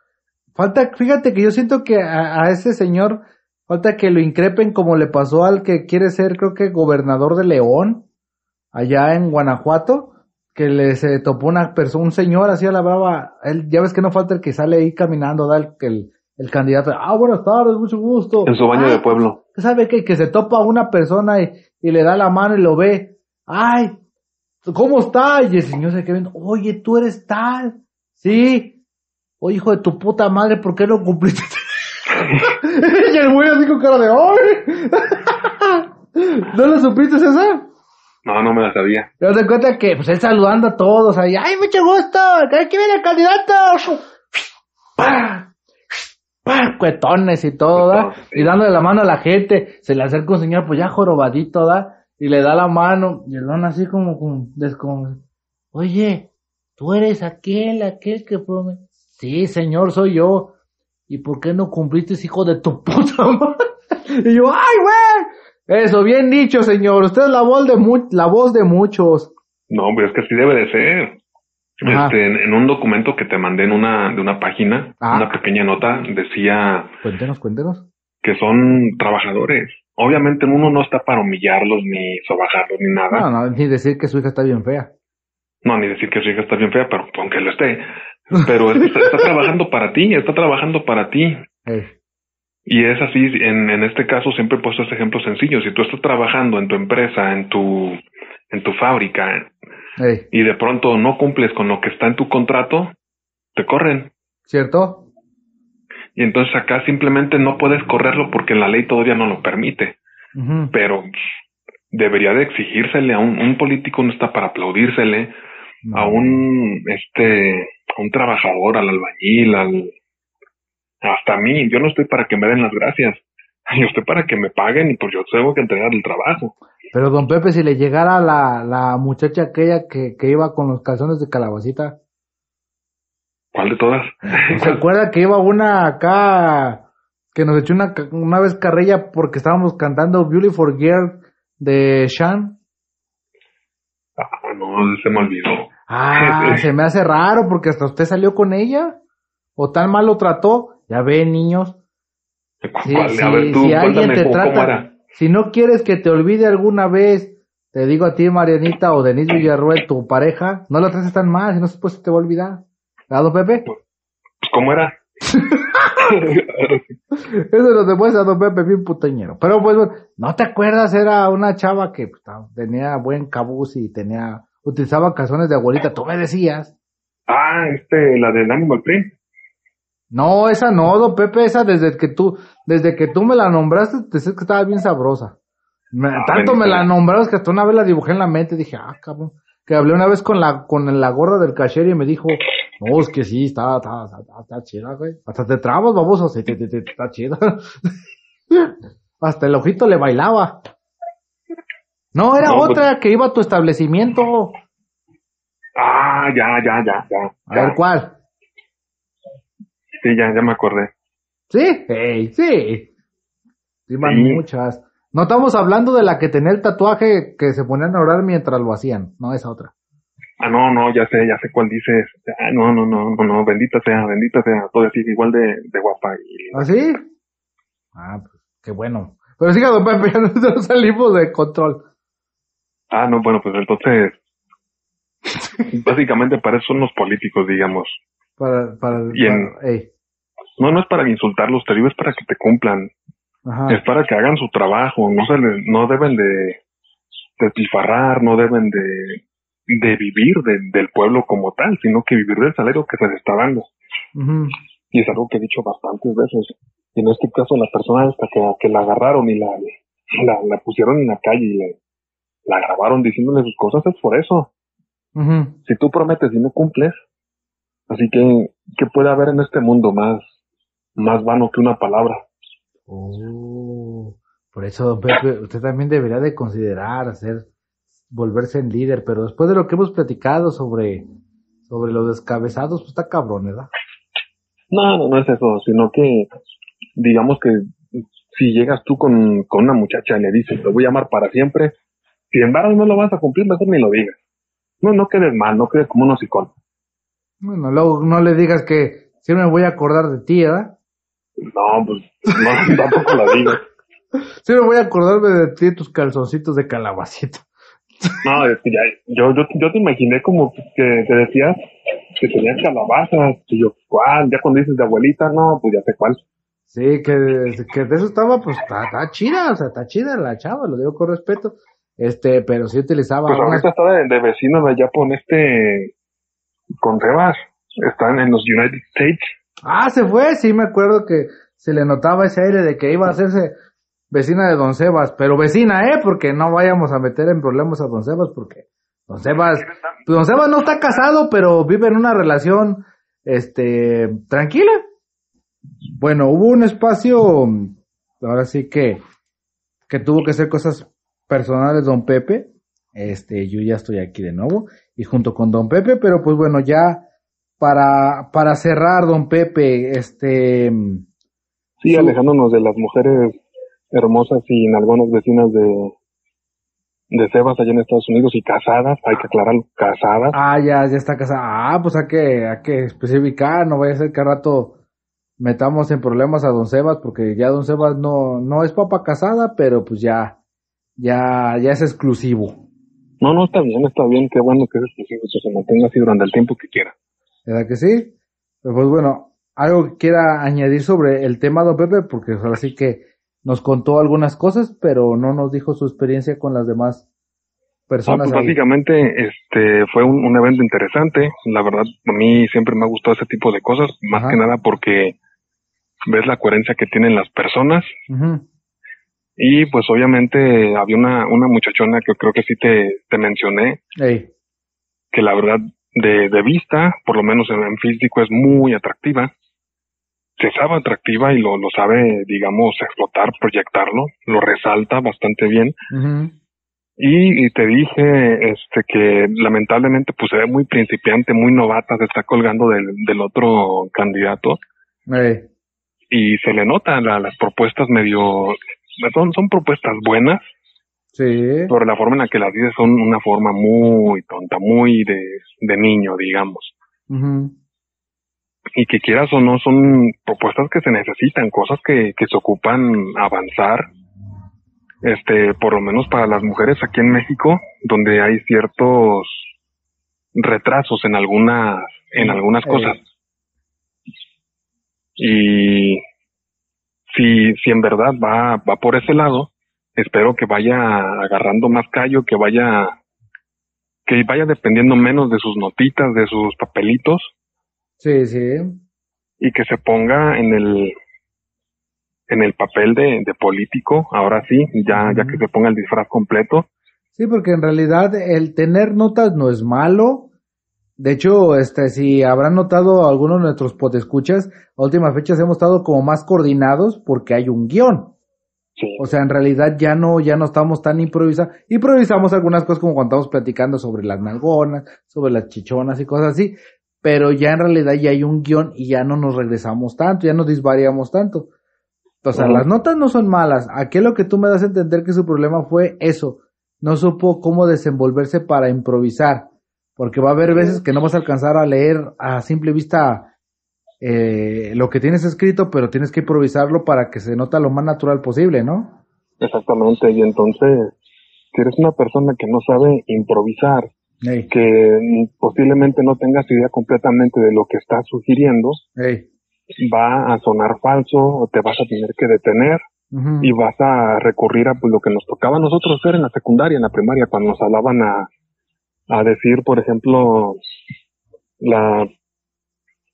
Falta, fíjate que yo siento que a, a ese señor falta que lo increpen como le pasó al que quiere ser, creo que gobernador de León, allá en Guanajuato, que le se topó una persona, un señor así a la brava, él, ya ves que no falta el que sale ahí caminando, da el, el, el candidato, ah, buenas tardes, mucho gusto. En su baño "Ay, de pueblo. ¿Sabe qué? Que se topa a una persona y, y le da la mano y lo ve. Ay, ¿cómo está? Y el señor se queda viendo, oye, tú eres tal. Sí. Oh, hijo de tu puta madre, ¿por qué no cumpliste? y el güey así con cara de ¡ay! ¿No lo supiste, César? No, no me la sabía. Te das cuenta que, pues, él saludando a todos ahí, ¡ay, mucho gusto! ¡Aquí viene el candidato! ¡Pah! ¡Pah! Cuetones y todo, ¿da? Y dándole la mano a la gente. Se le acerca un señor, pues ya jorobadito, ¿da? Y le da la mano. Y el don así como, como, descom- Oye, tú eres aquel, aquel que promete. Sí, señor, soy yo. ¿Y por qué no cumpliste, hijo de tu puta madre? Y yo, ¡ay, güey! Eso, bien dicho, señor. Usted es la voz de, mu- la voz de muchos. No, pero es que así debe de ser. Este, en, en un documento que te mandé en una, de una página, Ah. una pequeña nota, decía Cuéntenos, cuéntenos. que son trabajadores. Obviamente uno no está para humillarlos, ni sobajarlos, ni nada. No, no, ni decir que su hija está bien fea. No, ni decir que su hija está bien fea, pero aunque lo esté. Pero está, está trabajando para ti, está trabajando para ti. Y es así, en, en este caso siempre he puesto este ejemplo sencillo. Si tú estás trabajando en tu empresa, en tu, en tu fábrica, y de pronto no cumples con lo que está en tu contrato, te corren. ¿cierto? Y entonces acá simplemente no puedes correrlo porque la ley todavía no lo permite. Pero debería de exigírsele a un, un político no está para aplaudírsele No. a un este a un trabajador, al albañil, al hasta a mí, yo no estoy para que me den las gracias. Yo estoy para que me paguen y pues yo tengo que entregar el trabajo. Pero don Pepe, si le llegara la, la muchacha aquella que, que iba con los calzones de calabacita, ¿Cuál de todas? ¿se acuerda que iba una acá que nos echó una, una vez carrilla porque estábamos cantando Beautiful Girl de Shan? ah, no, se me olvidó. Ah, se me hace raro porque hasta usted salió con ella. O tan mal lo trató. Ya ve, niños. Sí, ¿Cuál? sí, a ver, tú, si alguien te trata, si no quieres que te olvide alguna vez, te digo a ti, Marianita o Denise Villarruel, tu pareja, no la trates tan mal, si no después se te va a olvidar. ¿Verdad, don Pepe? Pues, ¿Cómo era? Eso lo demuestra don Pepe, bien puteñero. Pero pues, bueno, ¿no te acuerdas? Era una chava que pues, tenía buen cabuz y tenía, utilizaba calzones de abuelita, tú me decías. ah, este, la del Animal Print. No, esa no, don Pepe, esa desde que tú, desde que tú me la nombraste, te sé que estaba bien sabrosa. Me- Ah, tanto me la nombraste que hasta una vez la dibujé en la mente, dije, ah, cabrón. Que hablé una vez con la, con la gorra del cashier y me dijo, no, es que sí, está, está, está, está chida, güey. Hasta te trabas, baboso, sí, sí, sí, sí, está chida. hasta el ojito le bailaba. No, era No, pues- otra que iba a tu establecimiento. Ah, ya, ya, ya, ya. A ya. ver, ¿cuál? Sí, ya, ya me acordé. ¿Sí? Ey, sí. Iban Sí. muchas. No estamos hablando de la que tenía el tatuaje que se ponían a orar mientras lo hacían. No, esa otra. Ah, no, no, ya sé, ya sé cuál dices. Ah, no, no, no, no, no, bendita sea, bendita sea. Todavía sigue igual de, de guapa. Y... ¿Ah, sí? Ah, pues, qué bueno. Pero siga, don Pepe, ya nos salimos de control. Ah, no, bueno, pues entonces, básicamente para eso son los políticos, digamos. Para, para, Y en- para- ey, No, no es para insultarlos, te digo, es para que te cumplan. ajá. Es para que hagan su trabajo. No se les, no deben de despilfarrar, no deben de, de vivir de- del pueblo como tal, sino que vivir del salario que se les está dando. Y es algo que he dicho bastantes veces. Y en este caso, la persona esta que, que la agarraron y la, la, la pusieron en la calle y le, la grabaron diciéndole sus cosas, es por eso. Si tú prometes y no cumples, así que, ¿qué puede haber en este mundo más, más vano que una palabra? Oh, por eso, don Pepe, usted también debería de considerar hacer, volverse en líder, pero después de lo que hemos platicado sobre, sobre los descabezados, pues está cabrón, ¿verdad? No, no, no es eso, sino que, digamos que si llegas tú con, con una muchacha y le dices, te voy a amar para siempre, si en verdad no lo vas a cumplir, mejor ni lo digas. No, no quedes mal, no quedes como un hocicón. Bueno, luego no le digas que siempre me voy a acordar de ti, ¿verdad? No, pues, no, tampoco lo digas. Siempre voy a acordarme de ti y tus calzoncitos de calabacita. No, es que ya, yo, yo, yo te imaginé como que te decías que tenías calabazas, y yo, ¿cuál? Ya cuando dices de abuelita, no, pues ya sé cuál. Sí, que, que de eso estaba, pues está chida, o sea, está chida la chava, lo digo con respeto. Este, pero sí utilizaba Pues ahorita está de, de vecino de allá con este, con Rebas. están en los United States. Ah, se fue, sí me acuerdo que se le notaba ese aire de que iba a hacerse vecina de Don Sebas, pero vecina, ¿eh? Porque no vayamos a meter en problemas a Don Sebas, porque Don Sebas, Don Sebas no está casado, pero vive en una relación, este, tranquila. Bueno, hubo un espacio, ahora sí que, que tuvo que hacer cosas personales Don Pepe, este, yo ya estoy aquí de nuevo, y junto con Don Pepe, pero pues bueno, ya para, para cerrar, Don Pepe, este... Sí, alejándonos de las mujeres hermosas y en algunas vecinas de, de Sebas allá en Estados Unidos y casadas, hay que aclararlo, casadas. Ah, ya, ya está casada. Ah, pues hay que, hay que especificar, no vaya a ser que al rato metamos en problemas a don Sebas, porque ya don Sebas no, no es papa casada, pero pues ya, ya, ya es exclusivo. No, no, está bien, está bien, qué bueno que es exclusivo, que se mantenga así durante el tiempo que quiera. ¿Verdad que sí? Pues bueno, algo que quiera añadir sobre el tema, don Pepe, porque ahora sí que nos contó algunas cosas, pero no nos dijo su experiencia con las demás personas. Ah, pues básicamente, este, fue un, evento interesante. La verdad, a mí siempre me ha gustado ese tipo de cosas, más que nada porque ves la coherencia que tienen las personas. Y pues obviamente había una, una muchachona que creo que sí te, te mencioné, que la verdad de, de vista, por lo menos en físico, es muy atractiva. Se sabe atractiva y lo, lo sabe, digamos, explotar, proyectarlo, lo resalta bastante bien. y, te dije este que lamentablemente pues se ve muy principiante, muy novata, se está colgando del, del otro candidato. Y se le nota las propuestas medio, son, son propuestas buenas. Sí. Pero la forma en la que las dice son una forma muy tonta, muy de, de niño, digamos y que quieras o no son propuestas que se necesitan, cosas que, que se ocupan avanzar, este, por lo menos para las mujeres aquí en México, donde hay ciertos retrasos en algunas, en algunas cosas. Y si, si en verdad va, va por ese lado, espero que vaya agarrando más callo, que vaya, que vaya dependiendo menos de sus notitas, de sus papelitos, Sí, sí. Y que se ponga en el en el papel de, de político, ahora sí, ya, ya que se ponga el disfraz completo. Sí, porque en realidad el tener notas no es malo. De hecho, este, si habrán notado algunos de nuestros podescuchas, a últimas fechas hemos estado como más coordinados porque hay un guion. Sí. O sea, en realidad ya no, ya no estamos tan improvisados. Improvisamos algunas cosas como cuando estamos platicando sobre las nalgonas, sobre las chichonas y cosas así pero ya en realidad ya hay un guion y ya no nos regresamos tanto, ya no disvariamos tanto. O sea, las notas no son malas. Aquí lo que tú me das a entender que su problema fue eso. No supo cómo desenvolverse para improvisar. Porque va a haber veces que no vas a alcanzar a leer a simple vista eh, lo que tienes escrito, pero tienes que improvisarlo para que se nota lo más natural posible, ¿no? Exactamente. Y entonces, si eres una persona que no sabe improvisar, que posiblemente no tengas idea completamente de lo que estás sugiriendo, va a sonar falso o te vas a tener que detener y vas a recurrir a pues, lo que nos tocaba a nosotros hacer en la secundaria, en la primaria, cuando nos hablaban a, a decir, por ejemplo, la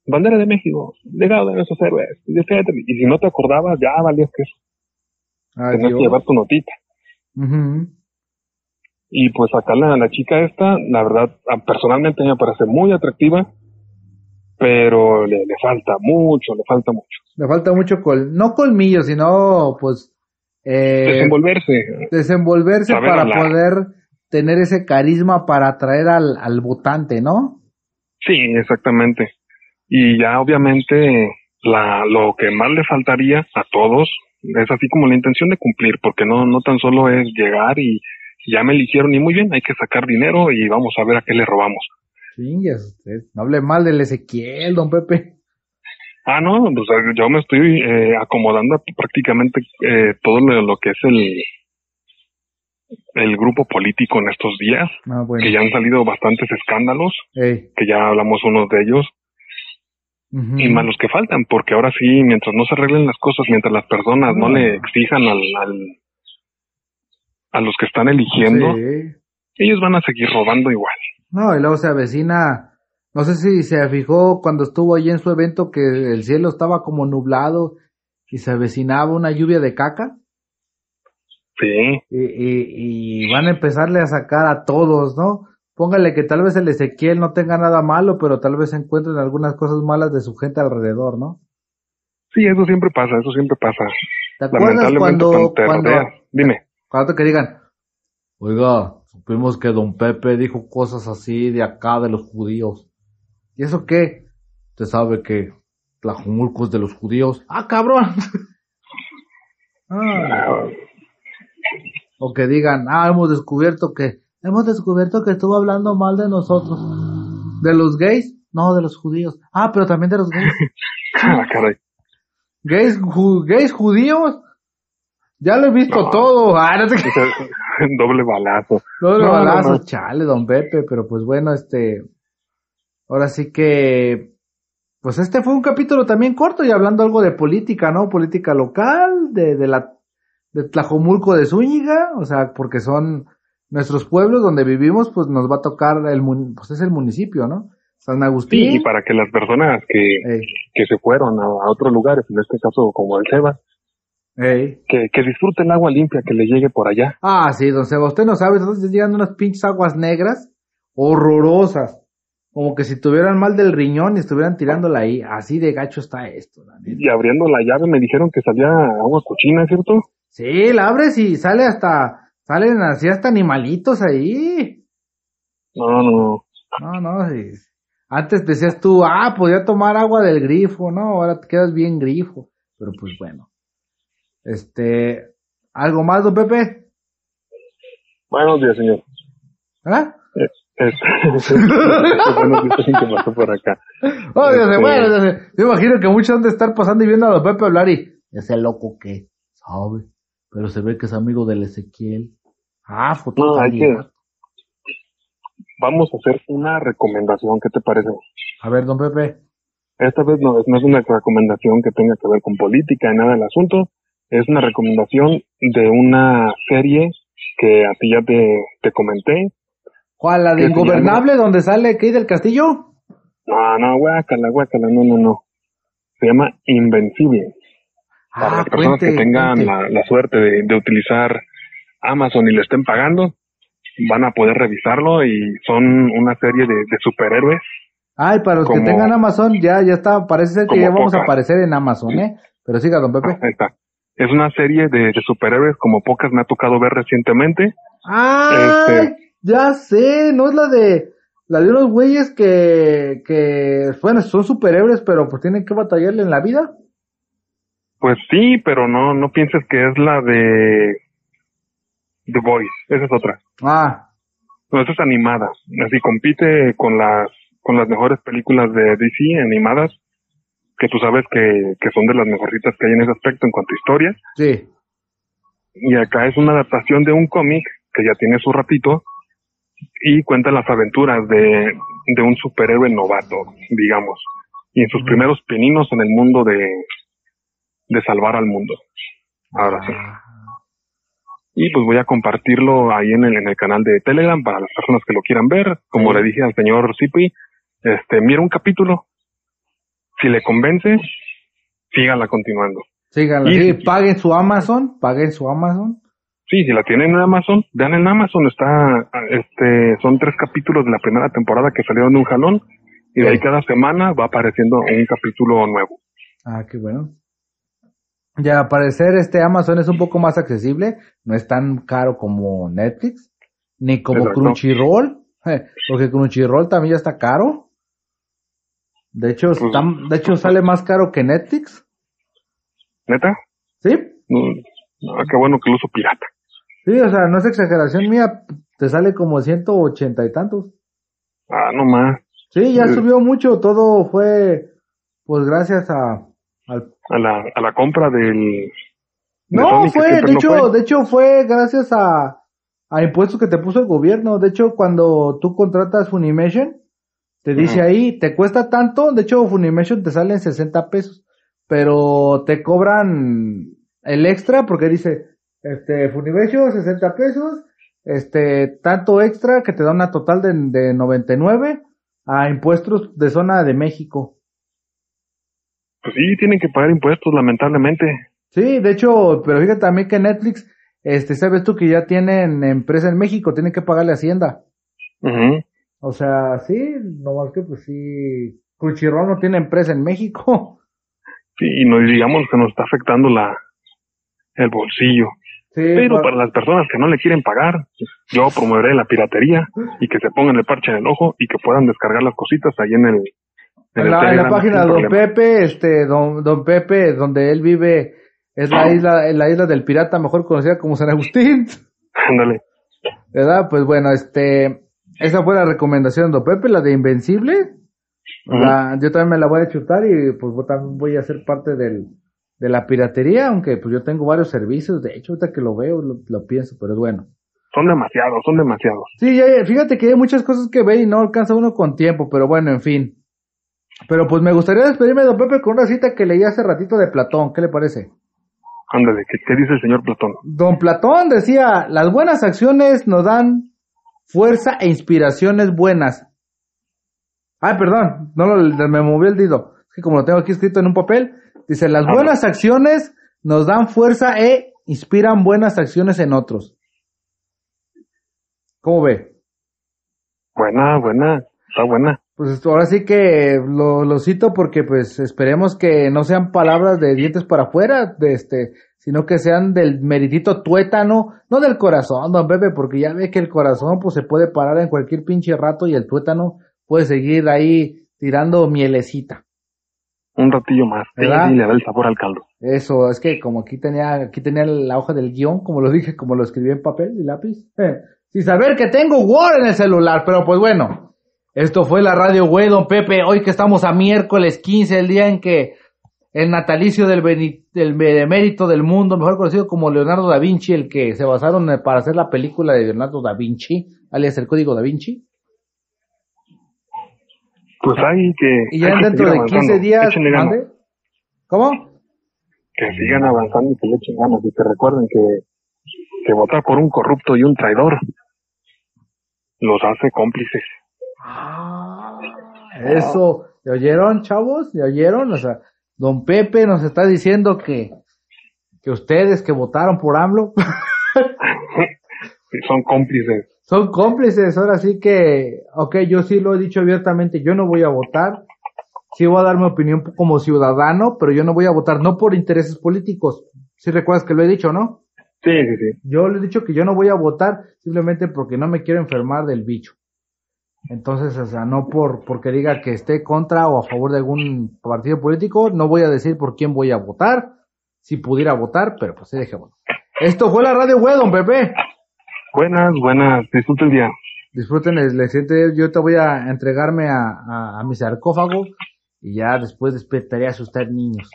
bandera de México, legado de nuestros héroes, y si no te acordabas, ya valías que eso. Tenías que llevar tu notita. Y pues acá la, la chica esta, la verdad, personalmente me parece muy atractiva, pero le, le falta mucho, le falta mucho. Le falta mucho, col no colmillo, sino pues... Eh, desenvolverse. Desenvolverse para poder tener ese carisma para atraer al, al votante, ¿no? Sí, exactamente. Y ya obviamente la, lo que más le faltaría a todos es así como la intención de cumplir, porque no, no tan solo es llegar y ya me eligieron y muy bien, hay que sacar dinero y vamos a ver a qué le robamos. Sí, usted. No hable mal del Ezequiel, don Pepe. Ah, no, pues yo me estoy eh, acomodando prácticamente eh, todo lo, que es el el grupo político en estos días, ah, que ya han salido bastantes escándalos, que ya hablamos unos de ellos, y más los que faltan, porque ahora sí, mientras no se arreglen las cosas, mientras las personas no, le exijan al, a los que están eligiendo, ellos van a seguir robando igual. No, y luego se avecina No sé si se fijó cuando estuvo allí en su evento que el cielo estaba como nublado y se avecinaba una lluvia de caca. Sí. Y, y, y van a empezarle a sacar a todos, ¿no? Póngale que tal vez el Ezequiel no tenga nada malo, pero tal vez encuentren algunas cosas malas de su gente alrededor, ¿no? Sí, eso siempre pasa, eso siempre pasa. ¿Te acuerdas Lamentablemente, cuando, te cuando. Dime. cuando que digan, oiga, supimos que don Pepe dijo cosas así de acá de los judíos? ¿Y eso qué? Usted sabe que Tlajumulco es de los judíos. ¡Ah, cabrón! Ah, o que digan, ah, hemos descubierto que, hemos descubierto que estuvo hablando mal de nosotros. ¿De los gays? No, de los judíos. Ah, pero también de los gays. Ah, caray. ¿Gays, ju- gays judíos? Ya lo he visto No. todo. Ah, no te Doble balazo. Doble no, balazo, no. chale, don Pepe, pero pues bueno, este, ahora sí que, pues este fue un capítulo también corto y hablando algo de política, ¿no? Política local, de, de la, de Tlajomulco de Zúñiga, o sea, porque son nuestros pueblos donde vivimos, pues nos va a tocar el, pues es el municipio, ¿no? San Sí, Agustín. y para que las personas que, Ey, que se fueron a, a otros lugares, en este caso como el Seba, ey. que, que disfruten el agua limpia que le llegue por allá. Ah, sí, don Seba, usted no sabe, entonces llegan unas pinches aguas negras horrorosas. Como que si tuvieran mal del riñón y estuvieran tirándola ahí. Así de gacho está esto, la neta. Y abriendo la llave me dijeron que salía agua cochina, ¿cierto? Sí, la abres y sale hasta, salen así hasta animalitos ahí. No, no. No, no, sí. Antes decías tú, ah, podía tomar agua del grifo, ¿no? Ahora te quedas bien grifo. Pero pues bueno. Este, ¿algo más, don Pepe? Buenos días, señor. ¿Ah? Es, buenos días, que pasó por acá. Oh, Este- bueno. Yo imagino que muchos han de estar pasando y viendo a don Pepe hablar y, ese loco que, sabe, pero se ve que es amigo del Ezequiel. Ah, foto No, hay que- Vamos a hacer una recomendación, ¿qué te parece? A ver, don Pepe. Esta vez no, es- no es una recomendación que tenga que ver con política, nada del asunto. Es una recomendación de una serie que a ti ya te, te comenté. ¿Cuál? ¿La de ¿Qué se Ingobernable donde sale Key del Castillo? No, no, guácala, guácala, no, no, no. Se llama Invencible. Para Ah, las personas que tengan la, la suerte de, de utilizar Amazon y le estén pagando, van a poder revisarlo y son una serie de, de superhéroes. Ay, para los que tengan Amazon, ya, ya está, parece ser que ya vamos a aparecer en Amazon, ¿eh? Pero siga, don Pepe. Ahí está. Es una serie de, de superhéroes como pocas me ha tocado ver recientemente. ¡Ah! Este- Ya sé, no es la de, la de unos güeyes que, que, bueno, son superhéroes, pero pues tienen que batallarle en la vida. Pues sí, pero no, no pienses que es la de The Voice. Esa es otra. Ah, No, esa es animada. Así compite con las, con las mejores películas de DC animadas, que tú sabes que, que son de las mejorcitas que hay en ese aspecto en cuanto a historia. sí. Y acá es una adaptación de un cómic que ya tiene su ratito y cuenta las aventuras de, de un superhéroe novato, digamos. Y en sus primeros pininos en el mundo de, de salvar al mundo. Ahora sí. Y pues voy a compartirlo ahí en el, en el canal de Telegram para las personas que lo quieran ver. Como Sí. le dije al señor Zipi, este, mira un capítulo. Si le convence, síganla continuando. Síganla, Y- sí, paguen su Amazon, paguen su Amazon. Sí, si la tienen en Amazon, vean en Amazon, está, este, son tres capítulos de la primera temporada que salieron de un jalón, y de ahí cada semana va apareciendo un capítulo nuevo. Ah, qué bueno. Ya, al parecer este Amazon es un poco más accesible, no es tan caro como Netflix, ni como Exacto. Crunchyroll, eh, porque Crunchyroll también ya está caro. De hecho, Pues- está- de hecho sale más caro que Netflix, ¿Neta? ¿sí? No, ah, qué bueno que lo uso pirata. Sí, o sea, no es exageración mía, te sale como 180 y tantos. Ah, no más. Sí, ya Sí. subió mucho, todo fue, pues gracias a, al A la, a la compra del... de No, fue, de no hecho, fue. de hecho fue gracias a, a impuestos que te puso el gobierno. De hecho, cuando tú contratas Funimation, te dice ahí, te cuesta tanto, de hecho Funimation te sale en 60 pesos, pero te cobran el extra porque dice, este, Funimation 60 pesos, este, tanto extra que te da una total de, de 99, a impuestos de zona de México. Pues sí, tienen que pagar impuestos, lamentablemente. Sí, de hecho, pero fíjate también que Netflix, este, sabes tú que ya tienen empresa en México, tienen que pagarle Hacienda. Ujú. O sea, sí, nomás que pues sí, Crunchyroll no tiene empresa en México. Sí, y nos digamos que nos está afectando la el bolsillo. Sí, Pero pa- para las personas que no le quieren pagar, yo promoveré la piratería y que se pongan el parche en el ojo y que puedan descargar las cositas ahí en el, en la, en la página Don problema. Pepe, este, Don, Don Pepe, donde él vive, es la isla, en la isla del pirata, mejor conocida como San Agustín. Ándale. ¿Verdad? Pues bueno, este, esa fue la recomendación de Don Pepe, la de Invencible. La- yo también me la voy a chutar y pues también voy a ser parte del, de la piratería, aunque pues yo tengo varios servicios, de hecho ahorita que lo veo lo, lo pienso, pero es bueno. Son demasiados, son demasiados. Sí, ya, ya, fíjate que hay muchas cosas que ver y no alcanza uno con tiempo, pero bueno, en fin. Pero pues me gustaría despedirme de Don Pepe con una cita que leí hace ratito de Platón, ¿qué le parece? Ándale, ¿qué, qué dice el señor Platón? Don Platón decía, las buenas acciones nos dan fuerza e inspiraciones buenas. Ay, perdón, no lo, me moví el dedo. Es que como lo tengo aquí escrito en un papel, dice, las Ah, buenas acciones nos dan fuerza e inspiran buenas acciones en otros. ¿Cómo ve? Buena, buena, está buena. Pues ahora sí que lo, lo cito porque pues esperemos que no sean palabras de dientes para afuera, de este, sino que sean del meritito tuétano, no del corazón, don Pepe, porque ya ve que el corazón pues se puede parar en cualquier pinche rato y el tuétano puede seguir ahí tirando mielecita. Un ratillo más. ¿Verdad? sí, le da el sabor al caldo. Eso, es que como aquí tenía, aquí tenía la hoja del guion, como lo dije, como lo escribí en papel y lápiz, eh, sin saber que tengo Word en el celular, pero pues bueno, esto fue la radio güey, don Pepe, hoy que estamos a miércoles 15, el día en que el natalicio del, del benemérito del mundo, mejor conocido como Leonardo da Vinci, el que se basaron para hacer la película de Leonardo da Vinci, alias el código da Vinci. Pues hay que. Y ya dentro de 15 avanzando. días. ¿Cómo? Que sigan avanzando y que le echen ganas. Y que recuerden que, que votar por un corrupto y un traidor los hace cómplices. Eso, ¿le oyeron, chavos? ¿Le oyeron? O sea, don Pepe nos está diciendo que, que ustedes que votaron por AMLO Sí, Son cómplices. son cómplices. Ahora sí que, ok, yo sí lo he dicho abiertamente, yo no voy a votar. Sí voy a dar mi opinión como ciudadano, pero yo no voy a votar no por intereses políticos. Si recuerdas que lo he dicho, ¿no? Sí, sí, sí. Yo le he dicho que yo no voy a votar simplemente porque no me quiero enfermar del bicho. Entonces, o sea, no por porque diga que esté contra o a favor de algún partido político, no voy a decir por quién voy a votar, si pudiera votar, pero pues sí dejémoslo. Esto fue la radio web, don Pepe. Buenas, buenas. Disfruten el día. Disfruten el, el siguiente, yo te voy a entregarme a, a, a mi sarcófago y ya después despertaré a asustar niños.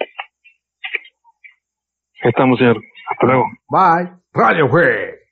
Estamos, señor. Hasta luego. Bye. Radio web.